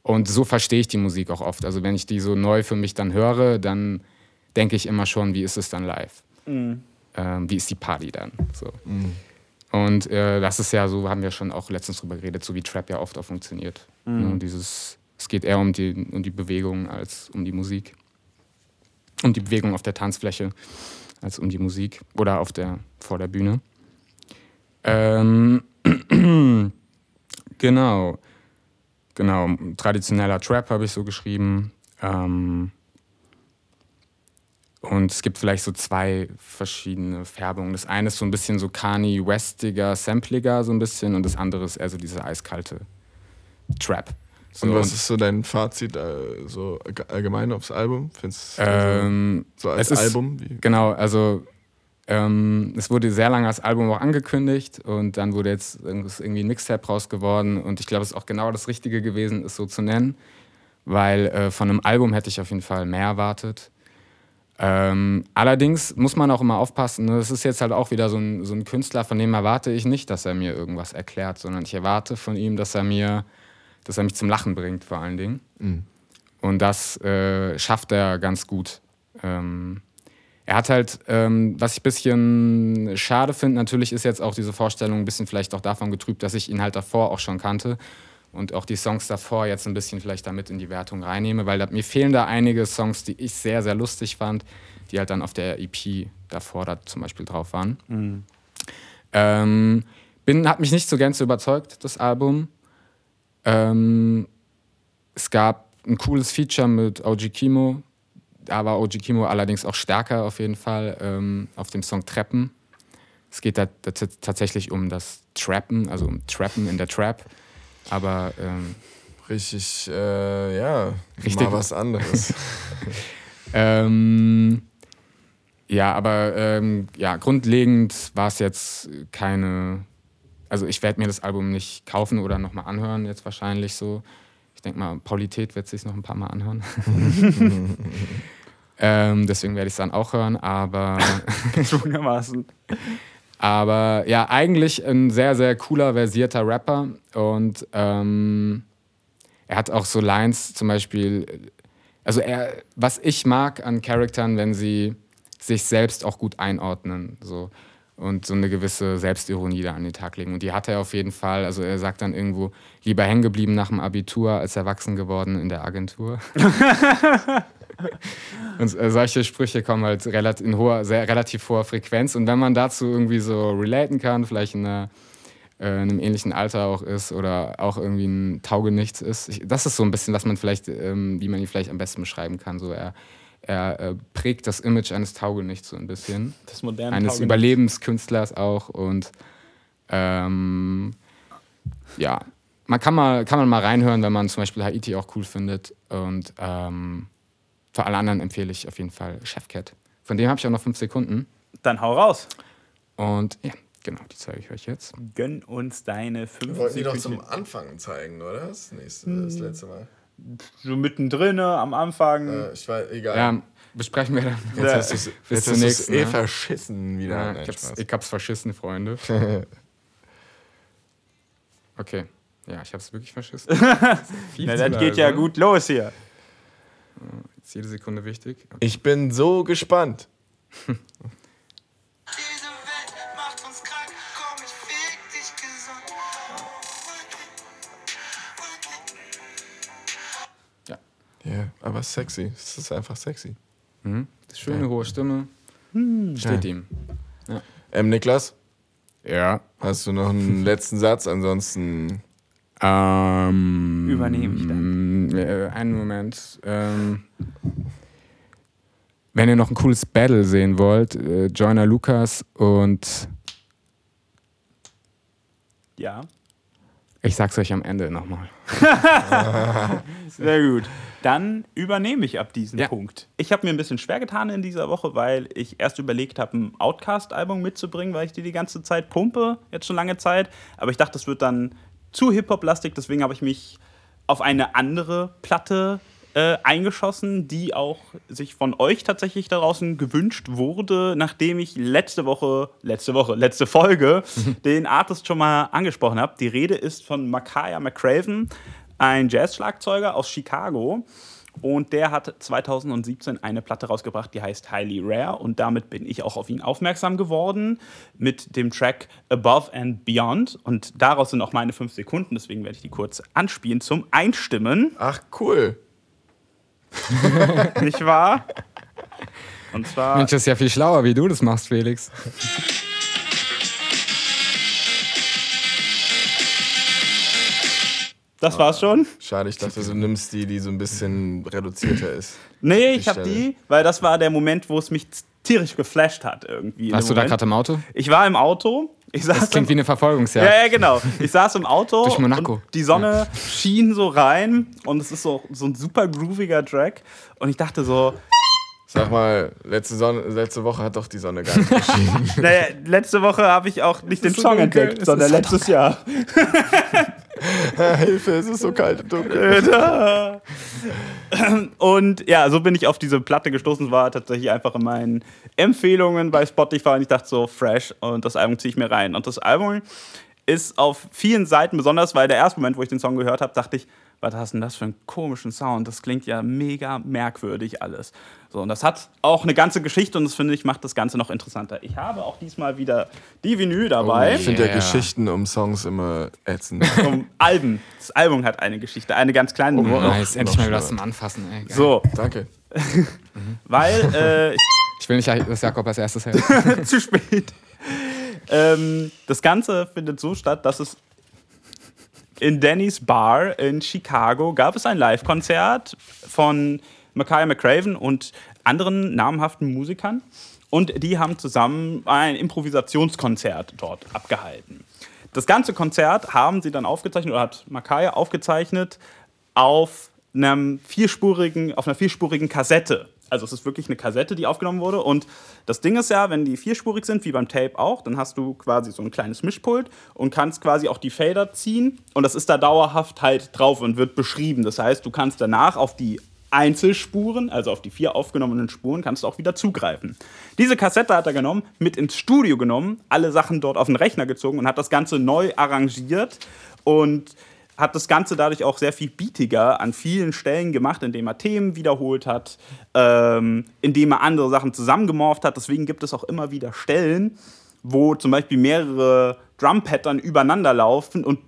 S3: und so verstehe ich die Musik auch oft. Also wenn ich die so neu für mich dann höre, dann denke ich immer schon, wie ist es dann live? Mhm. Ähm, wie ist die Party dann? So. Mhm. Und äh, das ist ja so, haben wir schon auch letztens drüber geredet, so wie Trap ja oft auch funktioniert. Mhm. Ne? Dieses, es geht eher um die, um die Bewegung als um die Musik. Um die Bewegung auf der Tanzfläche als um die Musik oder auf der, vor der Bühne. Ähm, genau. Genau. Traditioneller Trap habe ich so geschrieben. Ähm, und es gibt vielleicht so zwei verschiedene Färbungen. Das eine ist so ein bisschen so Kanye Westiger, sampliger so ein bisschen und das andere ist eher so diese eiskalte Trap.
S2: So, und was ist so dein Fazit äh, so allgemein aufs Album?
S3: Findest ähm, so als Album? Wie? Genau, also ähm, es wurde sehr lange als Album auch angekündigt und dann wurde jetzt irgendwie ein Mixtape raus geworden und ich glaube, es ist auch genau das Richtige gewesen, es so zu nennen, weil äh, von einem Album hätte ich auf jeden Fall mehr erwartet. Ähm, allerdings muss man auch immer aufpassen, das ne? ist jetzt halt auch wieder so ein, so ein Künstler, von dem erwarte ich nicht, dass er mir irgendwas erklärt, sondern ich erwarte von ihm, dass er mir dass er mich zum Lachen bringt, vor allen Dingen. Mhm. Und das äh, schafft er ganz gut. Ähm, er hat halt, ähm, was ich ein bisschen schade finde, natürlich ist jetzt auch diese Vorstellung ein bisschen vielleicht auch davon getrübt, dass ich ihn halt davor auch schon kannte und auch die Songs davor jetzt ein bisschen vielleicht damit in die Wertung reinnehme, weil da, mir fehlen da einige Songs, die ich sehr, sehr lustig fand, die halt dann auf der EP davor da zum Beispiel drauf waren. Mhm. Ähm, bin, hat mich nicht so gänzlich überzeugt, das Album. Ähm, es gab ein cooles Feature mit OG Kimo. Da war OG Kimo allerdings auch stärker auf jeden Fall ähm, auf dem Song Treppen. Es geht da, da tatsächlich um das Trappen, also um Trappen in der Trap. Aber ähm,
S2: richtig, äh, ja, richtig mal was anderes.
S3: ähm, ja, aber ähm, ja, grundlegend war es jetzt keine also ich werde mir das Album nicht kaufen oder nochmal anhören, jetzt wahrscheinlich so. Ich denke mal, Paulität wird sich noch ein paar Mal anhören. ähm, deswegen werde ich es dann auch hören, aber.
S1: Gezwungenermaßen.
S3: aber ja, eigentlich ein sehr, sehr cooler, versierter Rapper. Und ähm, er hat auch so Lines, zum Beispiel. Also er, was ich mag an Charaktern, wenn sie sich selbst auch gut einordnen. So und so eine gewisse Selbstironie da an den Tag legen. Und die hat er auf jeden Fall. Also er sagt dann irgendwo, lieber hängen geblieben nach dem Abitur als erwachsen geworden in der Agentur. und äh, solche Sprüche kommen halt relativ, in hoher, sehr, relativ hoher Frequenz. Und wenn man dazu irgendwie so relaten kann, vielleicht in, einer, äh, in einem ähnlichen Alter auch ist oder auch irgendwie ein Taugenichts ist, ich, das ist so ein bisschen, was man vielleicht, ähm, wie man ihn vielleicht am besten beschreiben kann. So er er äh, prägt das Image eines Taugenichts so ein bisschen.
S1: Das moderne
S3: Eines Taugenichts. Überlebenskünstlers auch. Und ähm, ja, man kann, mal, kann man mal reinhören, wenn man zum Beispiel Haiti auch cool findet. Und ähm, für alle anderen empfehle ich auf jeden Fall Chefcat. Von dem habe ich auch noch fünf Sekunden.
S1: Dann hau raus.
S3: Und ja, genau, die zeige ich euch jetzt.
S1: Gönn uns deine fünf
S2: Wir wollten die doch zum Anfang zeigen, oder? Das, nächste, das hm. letzte Mal
S1: so mittendrin am Anfang.
S2: Äh, ich weiß, egal.
S3: Ja, besprechen wir dann.
S2: Jetzt ja. hast du es zunächst eh ne? verschissen wieder. Ja,
S3: Nein, ich, hab's, ich hab's verschissen, Freunde. okay. Ja, ich hab's wirklich verschissen.
S1: Na, das geht ja gut los hier.
S3: Jetzt jede Sekunde wichtig.
S2: Okay. Ich bin so gespannt. Ja, aber sexy. Es ist einfach sexy.
S3: Mhm. Schöne ja. hohe Stimme. Hm. Steht ja. ihm.
S2: Ja. Ähm, Niklas?
S3: Ja.
S2: Hast du noch einen letzten Satz? Ansonsten.
S3: Ähm,
S1: Übernehme ich dann.
S3: Äh, einen Moment. Ähm, wenn ihr noch ein cooles Battle sehen wollt, äh, Joyner Lukas und.
S1: Ja.
S3: Ich sag's euch am Ende nochmal.
S1: Sehr gut dann übernehme ich ab diesem ja. Punkt. Ich habe mir ein bisschen schwer getan in dieser Woche, weil ich erst überlegt habe, ein Outcast-Album mitzubringen, weil ich die die ganze Zeit pumpe, jetzt schon lange Zeit. Aber ich dachte, das wird dann zu Hip-Hop-lastig, deswegen habe ich mich auf eine andere Platte äh, eingeschossen, die auch sich von euch tatsächlich da draußen gewünscht wurde, nachdem ich letzte Woche, letzte Woche, letzte Folge den Artist schon mal angesprochen habe. Die Rede ist von Makaya McCraven, ein Jazz-Schlagzeuger aus Chicago. Und der hat 2017 eine Platte rausgebracht, die heißt Highly Rare. Und damit bin ich auch auf ihn aufmerksam geworden mit dem Track Above and Beyond. Und daraus sind auch meine fünf Sekunden, deswegen werde ich die kurz anspielen zum Einstimmen.
S2: Ach, cool.
S1: Nicht wahr? Und zwar.
S3: Mensch, das ist ja viel schlauer, wie du das machst, Felix.
S1: Das war's schon?
S2: Schade, ich dachte, du nimmst die, die so ein bisschen reduzierter ist.
S1: Nee, ich habe die, weil das war der Moment, wo es mich tierisch geflasht hat irgendwie.
S3: Warst du da gerade im Auto?
S1: Ich war im Auto. Ich saß
S3: das klingt
S1: im,
S3: wie eine Verfolgungsjagd.
S1: Ja, ja, genau. Ich saß im Auto
S3: Durch Monaco.
S1: und die Sonne schien so rein und es ist so, so ein super grooviger Track und ich dachte so,
S2: Sag mal, letzte, Sonne, letzte Woche hat doch die Sonne gar nicht geschienen.
S1: naja, letzte Woche habe ich auch nicht den
S3: so
S1: Song
S3: dunkel,
S1: entdeckt, sondern
S3: so
S1: letztes Jahr.
S2: Hilfe, es ist so kalt und dunkel.
S1: Und ja, so bin ich auf diese Platte gestoßen, war tatsächlich einfach in meinen Empfehlungen bei Spotify und ich dachte so, fresh und das Album ziehe ich mir rein. Und das Album ist auf vielen Seiten besonders, weil der erste Moment, wo ich den Song gehört habe, dachte ich, was hast denn das für einen komischen Sound? Das klingt ja mega merkwürdig alles. So, und das hat auch eine ganze Geschichte und das finde ich macht das Ganze noch interessanter. Ich habe auch diesmal wieder die Vinyl dabei.
S2: Ich finde ja
S3: Yeah.
S2: Geschichten um Songs immer ätzend.
S1: Vom Alben. Das Album hat eine Geschichte, eine ganz kleine. nur.
S3: Nice, endlich mal
S2: noch
S3: wieder was zum Anfassen. Ey. Geil.
S1: So,
S2: Danke.
S1: weil äh,
S3: Ich will nicht, dass Jakob als erstes hält.
S1: zu spät. Ähm, das Ganze findet so statt, dass es in Danny's Bar in Chicago gab es ein Live-Konzert von Makaya McCraven und anderen namhaften Musikern. Und die haben zusammen ein Improvisationskonzert dort abgehalten. Das ganze Konzert haben sie dann aufgezeichnet oder hat Makaya aufgezeichnet auf einem vierspurigen, auf einer vierspurigen Kassette. Also es ist wirklich eine Kassette, die aufgenommen wurde. Und das Ding ist ja, wenn die vierspurig sind, wie beim Tape auch, dann hast du quasi so ein kleines Mischpult und kannst quasi auch die Fader ziehen. Und das ist da dauerhaft halt drauf und wird beschrieben. Das heißt, du kannst danach auf die Einzelspuren, also auf die vier aufgenommenen Spuren, kannst du auch wieder zugreifen. Diese Kassette hat er genommen, mit ins Studio genommen, alle Sachen dort auf den Rechner gezogen und hat das Ganze neu arrangiert und hat das Ganze dadurch auch sehr viel beatiger an vielen Stellen gemacht, indem er Themen wiederholt hat, ähm, indem er andere Sachen zusammengemorpht hat. Deswegen gibt es auch immer wieder Stellen, wo zum Beispiel mehrere Drum-Pattern übereinander laufen und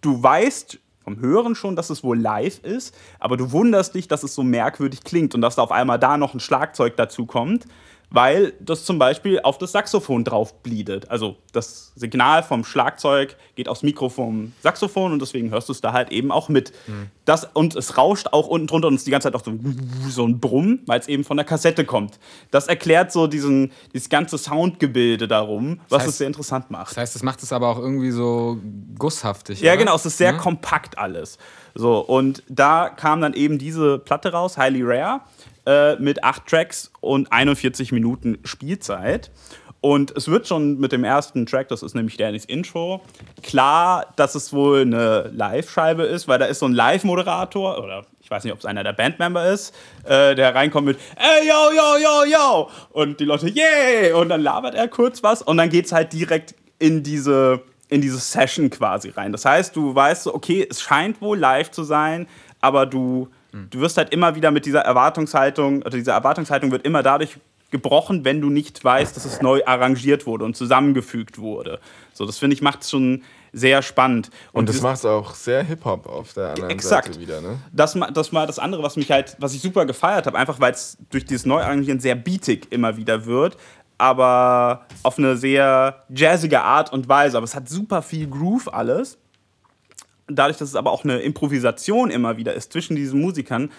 S1: du weißt vom Hören schon, dass es wohl live ist, aber du wunderst dich, dass es so merkwürdig klingt und dass da auf einmal da noch ein Schlagzeug dazu kommt, weil das zum Beispiel auf das Saxophon drauf bliedet. Also das Signal vom Schlagzeug geht aufs Mikro vom Saxophon und deswegen hörst du es da halt eben auch mit. Das, und es rauscht auch unten drunter und es ist die ganze Zeit auch so, so ein Brummen, weil es eben von der Kassette kommt. Das erklärt so diesen, dieses ganze Soundgebilde darum, was
S3: heißt-
S1: es sehr interessant macht.
S3: Das heißt, das macht es aber auch irgendwie so gusshaftig.
S1: Ja,
S3: oder?
S1: genau, es ist sehr
S3: Ja?
S1: kompakt alles. So, und da kam dann eben diese Platte raus, Highly Rare, äh, mit acht Tracks und 41 Minuten Spielzeit. Und es wird schon mit dem ersten Track, das ist nämlich Dannys Intro, klar, dass es wohl eine Live-Scheibe ist, weil da ist so ein Live-Moderator, oder ich weiß nicht, ob es einer der Bandmember ist, äh, der reinkommt mit Ey, yo, yo, yo, yo! Und die Leute, yay! Und dann labert er kurz was und dann geht es halt direkt in diese in diese Session quasi rein. Das heißt, du weißt so, okay, es scheint wohl live zu sein, aber du, du wirst halt immer wieder mit dieser Erwartungshaltung, oder diese Erwartungshaltung wird immer dadurch gebrochen, wenn du nicht weißt, dass es neu arrangiert wurde und zusammengefügt wurde. So, das finde ich macht es schon sehr spannend.
S2: Und das
S1: dieses-
S2: macht es auch sehr Hip-Hop auf der anderen
S1: Exakt.
S2: Seite wieder, ne?
S1: das, das war das andere, was mich halt, was ich super gefeiert habe, einfach weil es durch dieses Neuarrangieren sehr beatig immer wieder wird, aber auf eine sehr jazzige Art und Weise. Aber es hat super viel Groove alles. Dadurch, dass es aber auch eine Improvisation immer wieder ist zwischen diesen Musikern,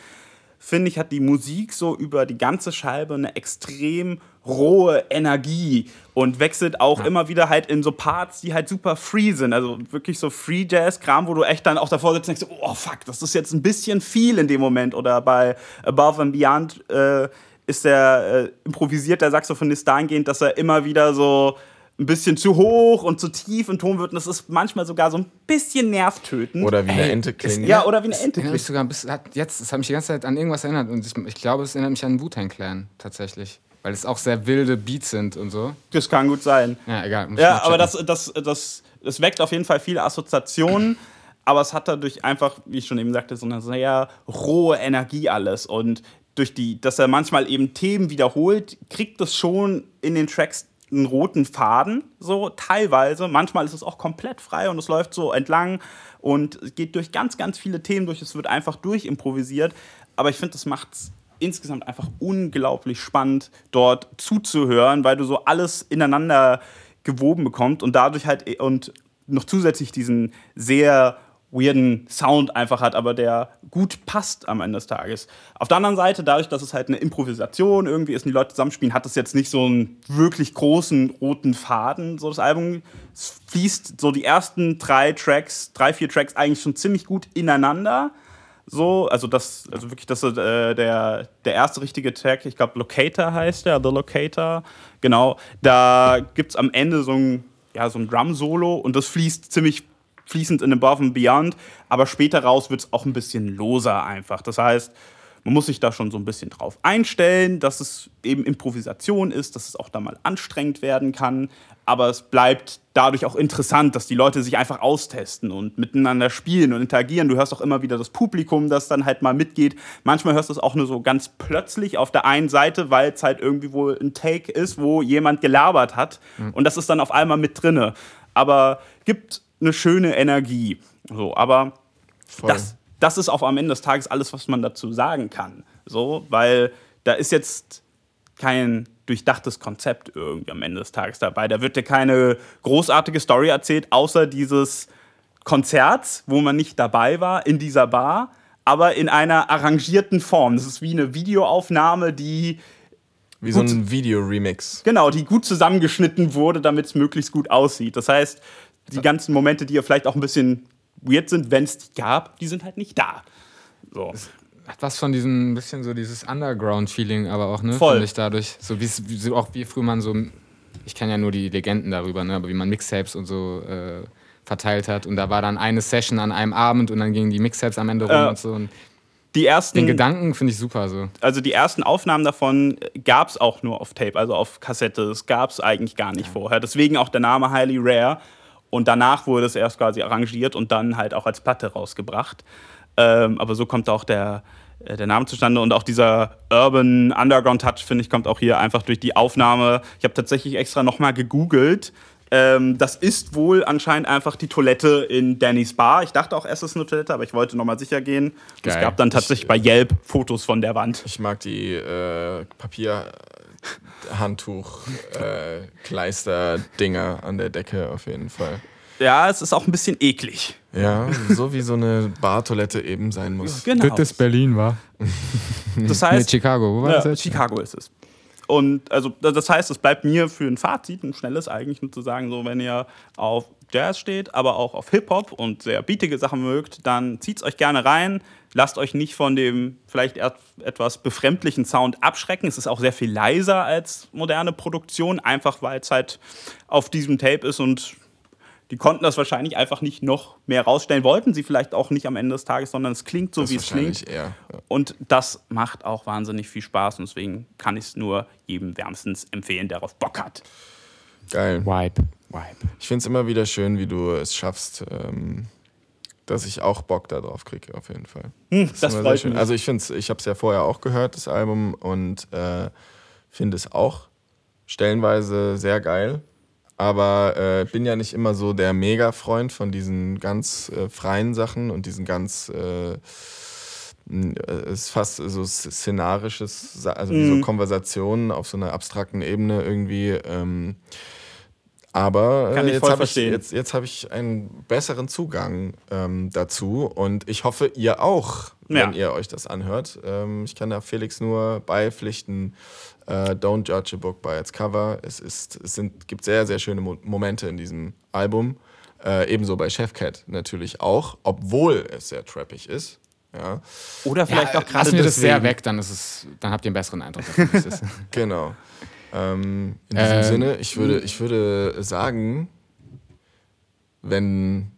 S1: finde ich, hat die Musik so über die ganze Scheibe eine extrem rohe Energie und wechselt auch immer wieder halt in so Parts, die halt super free sind. Also wirklich so Free Jazz-Kram, wo du echt dann auch davor sitzt und denkst, oh fuck, das ist jetzt ein bisschen viel in dem Moment. Oder bei Above and Beyond äh, ist der äh, improvisiert der Saxophonist dahingehend, dass er immer wieder so ein bisschen zu hoch und zu tief im Ton wird. Und das ist manchmal sogar so ein bisschen nervtötend.
S2: Oder wie eine Ente klingt.
S1: Ja, oder wie eine Ente
S3: klingt. sogar ein bisschen, hat jetzt, das hat mich die ganze Zeit an irgendwas erinnert. Und ich, ich glaube, es erinnert mich an Wu-Tang Clan tatsächlich. Weil es auch sehr wilde Beats sind und so.
S1: Das kann gut sein.
S3: Ja, egal.
S1: Ja, aber das, das, das, das weckt auf jeden Fall viele Assoziationen. aber es hat dadurch einfach, wie ich schon eben sagte, so eine sehr rohe Energie alles. Und durch die, dass er manchmal eben Themen wiederholt, kriegt es schon in den Tracks einen roten Faden, so teilweise. Manchmal ist es auch komplett frei und es läuft so entlang und geht durch ganz, ganz viele Themen durch. Es wird einfach durchimprovisiert. Aber ich finde, das macht es insgesamt einfach unglaublich spannend, dort zuzuhören, weil du so alles ineinander gewoben bekommst und dadurch halt und noch zusätzlich diesen sehr weirden Sound einfach hat, aber der gut passt am Ende des Tages. Auf der anderen Seite, dadurch, dass es halt eine Improvisation irgendwie ist und die Leute zusammenspielen, hat es jetzt nicht so einen wirklich großen roten Faden, so das Album. Es fließt so die ersten drei Tracks, drei, vier Tracks eigentlich schon ziemlich gut ineinander. So, also das, also wirklich, das ist äh, der, der erste richtige Track, ich glaube Locator heißt der, The Locator, genau. Da gibt es am Ende so ein, ja, so ein Drum-Solo und das fließt ziemlich fließend in Above and Beyond, aber später raus wird es auch ein bisschen loser einfach. Das heißt, man muss sich da schon so ein bisschen drauf einstellen, dass es eben Improvisation ist, dass es auch da mal anstrengend werden kann. Aber es bleibt dadurch auch interessant, dass die Leute sich einfach austesten und miteinander spielen und interagieren. Du hörst auch immer wieder das Publikum, das dann halt mal mitgeht. Manchmal hörst du es auch nur so ganz plötzlich auf der einen Seite, weil es halt irgendwie wohl ein Take ist, wo jemand gelabert hat. Mhm. Und das ist dann auf einmal mit drinne. Aber gibt eine schöne Energie. So, aber das, das ist auch am Ende des Tages alles, was man dazu sagen kann. So, weil da ist jetzt kein durchdachtes Konzept irgendwie am Ende des Tages dabei. Da wird dir keine großartige Story erzählt, außer dieses Konzerts, wo man nicht dabei war, in dieser Bar, aber in einer arrangierten Form. Das ist wie eine Videoaufnahme, die
S2: wie so ein Video-Remix.
S1: Genau, die gut zusammengeschnitten wurde, damit es möglichst gut aussieht. Das heißt, die ganzen Momente, die ja vielleicht auch ein bisschen weird sind, wenn es die gab, die sind halt nicht da. So. Es
S3: hat was von diesem bisschen so dieses Underground-Feeling, aber auch, ne? Voll. ich dadurch. So wie, so auch wie früher man so, ich kenne ja nur die Legenden darüber, ne? Aber wie man Mixtapes und so äh, verteilt hat. Und da war dann eine Session an einem Abend und dann gingen die Mixtapes am Ende rum äh, und so. Und
S1: die ersten,
S3: den Gedanken finde ich super so.
S1: Also die ersten Aufnahmen davon gab es auch nur auf Tape, also auf Kassette. Das gab es eigentlich gar nicht ja. vorher. Deswegen auch der Name Highly Rare. Und danach wurde es erst quasi arrangiert und dann halt auch als Platte rausgebracht. Ähm, aber so kommt auch der, äh, der Name zustande und auch dieser Urban Underground Touch, finde ich, kommt auch hier einfach durch die Aufnahme. Ich habe tatsächlich extra nochmal gegoogelt. Ähm, das ist wohl anscheinend einfach die Toilette in Dannys Bar. Ich dachte auch es ist eine Toilette, aber ich wollte nochmal sicher gehen. Geil. Es gab dann tatsächlich ich, bei Yelp Fotos von der Wand.
S2: Ich mag die äh, Papier. Handtuch, äh, Kleister-Dinger an der Decke auf jeden Fall.
S1: Ja, es ist auch ein bisschen eklig.
S2: Ja, so wie so eine Bartoilette eben sein muss.
S3: Genau. Das ist Berlin, war.
S1: Das heißt.
S3: Nee, Chicago, wo war
S1: ja, das jetzt? Chicago ist es. Und also das heißt, es bleibt mir für ein Fazit, ein schnelles eigentlich nur zu sagen, so wenn ihr auf Jazz steht, aber auch auf Hip-Hop und sehr beatige Sachen mögt, dann zieht es euch gerne rein. Lasst euch nicht von dem vielleicht etwas befremdlichen Sound abschrecken. Es ist auch sehr viel leiser als moderne Produktion, einfach weil es halt auf diesem Tape ist und die konnten das wahrscheinlich einfach nicht noch mehr rausstellen. Wollten sie vielleicht auch nicht am Ende des Tages, sondern es klingt so, das wie es klingt. Eher, ja. Und das macht auch wahnsinnig viel Spaß und deswegen kann ich es nur jedem wärmstens empfehlen, der darauf Bock hat.
S2: Geil.
S3: Vibe. Vibe.
S2: Ich finde es immer wieder schön, wie du es schaffst, ähm, dass ich auch Bock darauf kriege, auf jeden Fall.
S1: Hm, das, das freut mich.
S2: Also ich finde ich habe es ja vorher auch gehört, das Album, und äh, finde es auch stellenweise sehr geil. Aber äh, bin ja nicht immer so der Mega-Freund von diesen ganz äh, freien Sachen und diesen ganz äh, es ist fast so szenarisches, also wie so mhm. Konversationen auf so einer abstrakten Ebene irgendwie. Ähm, aber äh, jetzt habe ich, jetzt, jetzt hab ich einen besseren Zugang ähm, dazu und ich hoffe, ihr auch, ja. wenn ihr euch das anhört. Ähm, ich kann da Felix nur beipflichten. Äh, Don't judge a book by its cover. Es, ist, es sind, gibt sehr, sehr schöne Mo Momente in diesem Album. Äh, ebenso bei Chefcat natürlich auch, obwohl es sehr trappig ist. Ja.
S1: Oder vielleicht ja, auch gerade.
S3: Lassen wir das sehr weg, dann, ist es, dann habt ihr einen besseren Eindruck.
S2: genau. Ähm, in diesem ähm, Sinne, ich würde, ich würde sagen, wenn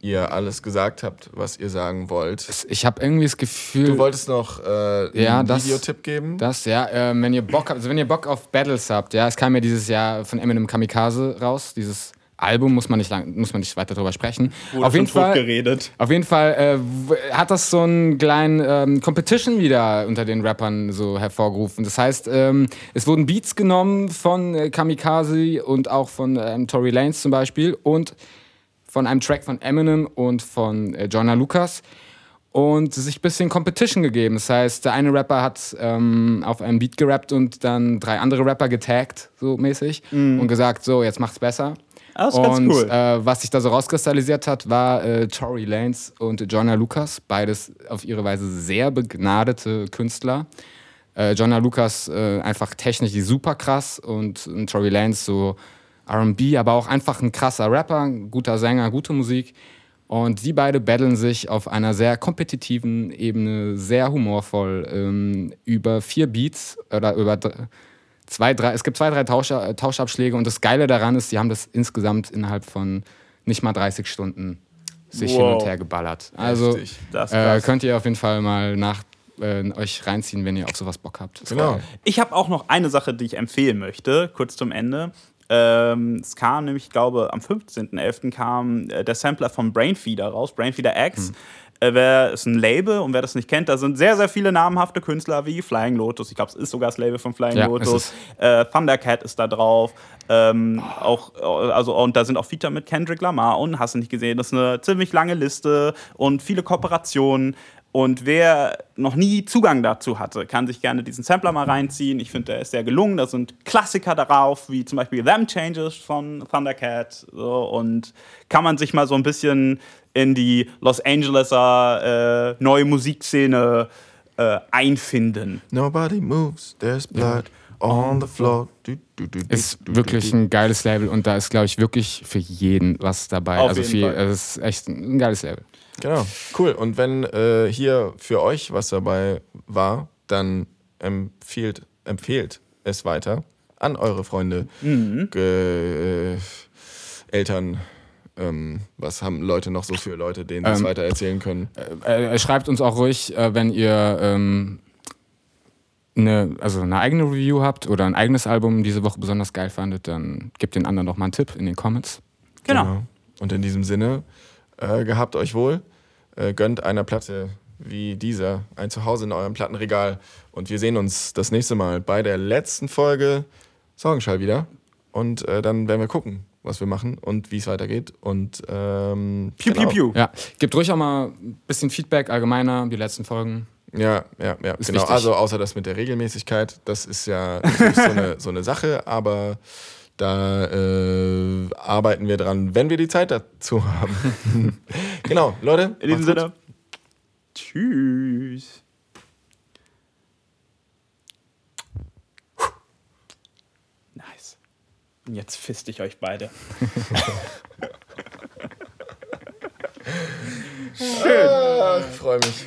S2: ihr alles gesagt habt, was ihr sagen wollt.
S3: Ich habe irgendwie das Gefühl.
S2: Du wolltest noch äh, ja, einen das, Videotipp geben?
S3: Das, ja. Äh, wenn ihr Bock habt, also wenn ihr Bock auf Battles habt, ja, es kam ja dieses Jahr von Eminem Kamikaze raus, dieses Album muss man nicht lang, muss man nicht weiter darüber sprechen.
S1: Wurde auf jeden Fall
S3: geredet. Auf jeden Fall äh, hat das so einen kleinen ähm, Competition wieder unter den Rappern so hervorgerufen. Das heißt, ähm, es wurden Beats genommen von äh, Kamikaze und auch von ähm, Tory Lanez zum Beispiel und von einem Track von Eminem und von äh, Jonah Lucas und sich ein bisschen Competition gegeben. Das heißt, der eine Rapper hat ähm, auf einem Beat gerappt und dann drei andere Rapper getaggt, so mäßig, mm. und gesagt, so, jetzt macht's besser.
S1: Das ist und cool.
S3: äh, was sich da so rauskristallisiert hat, war äh, Tory Lanez und Jonna Lucas, beides auf ihre Weise sehr begnadete Künstler. Äh, Jonna Lucas äh, einfach technisch super krass und, und Tory Lanez so RB, aber auch einfach ein krasser Rapper, guter Sänger, gute Musik. Und die beide battlen sich auf einer sehr kompetitiven Ebene, sehr humorvoll, ähm, über vier Beats oder über zwei, drei, es gibt zwei, drei Tausch, Tauschabschläge und das Geile daran ist, sie haben das insgesamt innerhalb von nicht mal 30 Stunden sich wow. hin und her geballert. Also äh, könnt ihr auf jeden Fall mal nach äh, euch reinziehen, wenn ihr auf sowas Bock habt.
S1: Genau. Ich habe auch noch eine Sache, die ich empfehlen möchte, kurz zum Ende. Ähm, es kam nämlich, ich glaube, am 15.11. kam äh, der Sampler von Brainfeeder raus, Brainfeeder X. Hm. Äh, wer ist ein Label und wer das nicht kennt, da sind sehr, sehr viele namhafte Künstler wie Flying Lotus. Ich glaube, es ist sogar das Label von Flying ja, Lotus. Äh, Thundercat ist da drauf. Ähm, oh. auch, also, und da sind auch Feature mit Kendrick Lamar und hast du nicht gesehen. Das ist eine ziemlich lange Liste und viele Kooperationen. Und wer noch nie Zugang dazu hatte, kann sich gerne diesen Sampler mal reinziehen. Ich finde, der ist sehr gelungen. Da sind Klassiker darauf, wie zum Beispiel Them Changes von Thundercat. So, und kann man sich mal so ein bisschen in die Los Angeleser äh, neue Musikszene äh, einfinden.
S2: Nobody moves, there's blood. On the floor. Du,
S3: du, du, ist wirklich ein geiles Label und da ist, glaube ich, wirklich für jeden was dabei. Auf also viel, es ist echt ein geiles Label.
S2: Genau, cool. Und wenn äh, hier für euch was dabei war, dann empfiehlt, empfehlt es weiter an eure Freunde, mhm. äh, Eltern. Ähm, was haben Leute noch so für Leute, denen sie es ähm, weiter erzählen können?
S3: Äh, äh, schreibt uns auch ruhig, äh, wenn ihr ähm, eine, also eine eigene Review habt oder ein eigenes Album diese Woche besonders geil fandet, dann gebt den anderen noch mal einen Tipp in den Comments.
S1: Genau. genau.
S2: Und in diesem Sinne, äh, gehabt euch wohl, äh, gönnt einer Platte wie dieser ein Zuhause in eurem Plattenregal. Und wir sehen uns das nächste Mal bei der letzten Folge Sorgenschall wieder. Und äh, dann werden wir gucken, was wir machen und wie es weitergeht. Und ähm,
S3: piu, genau. piu, piu. Ja, gebt ruhig auch mal ein bisschen Feedback allgemeiner, die letzten Folgen.
S2: Ja, ja, ja, ist genau. Wichtig. Also außer das mit der Regelmäßigkeit, das ist ja so eine, so eine Sache, aber da äh, arbeiten wir dran, wenn wir die Zeit dazu haben. genau, Leute.
S1: In diesem Sinne. Tschüss. Nice. Und jetzt fist ich euch beide.
S2: Schön. Ah, ich freue mich.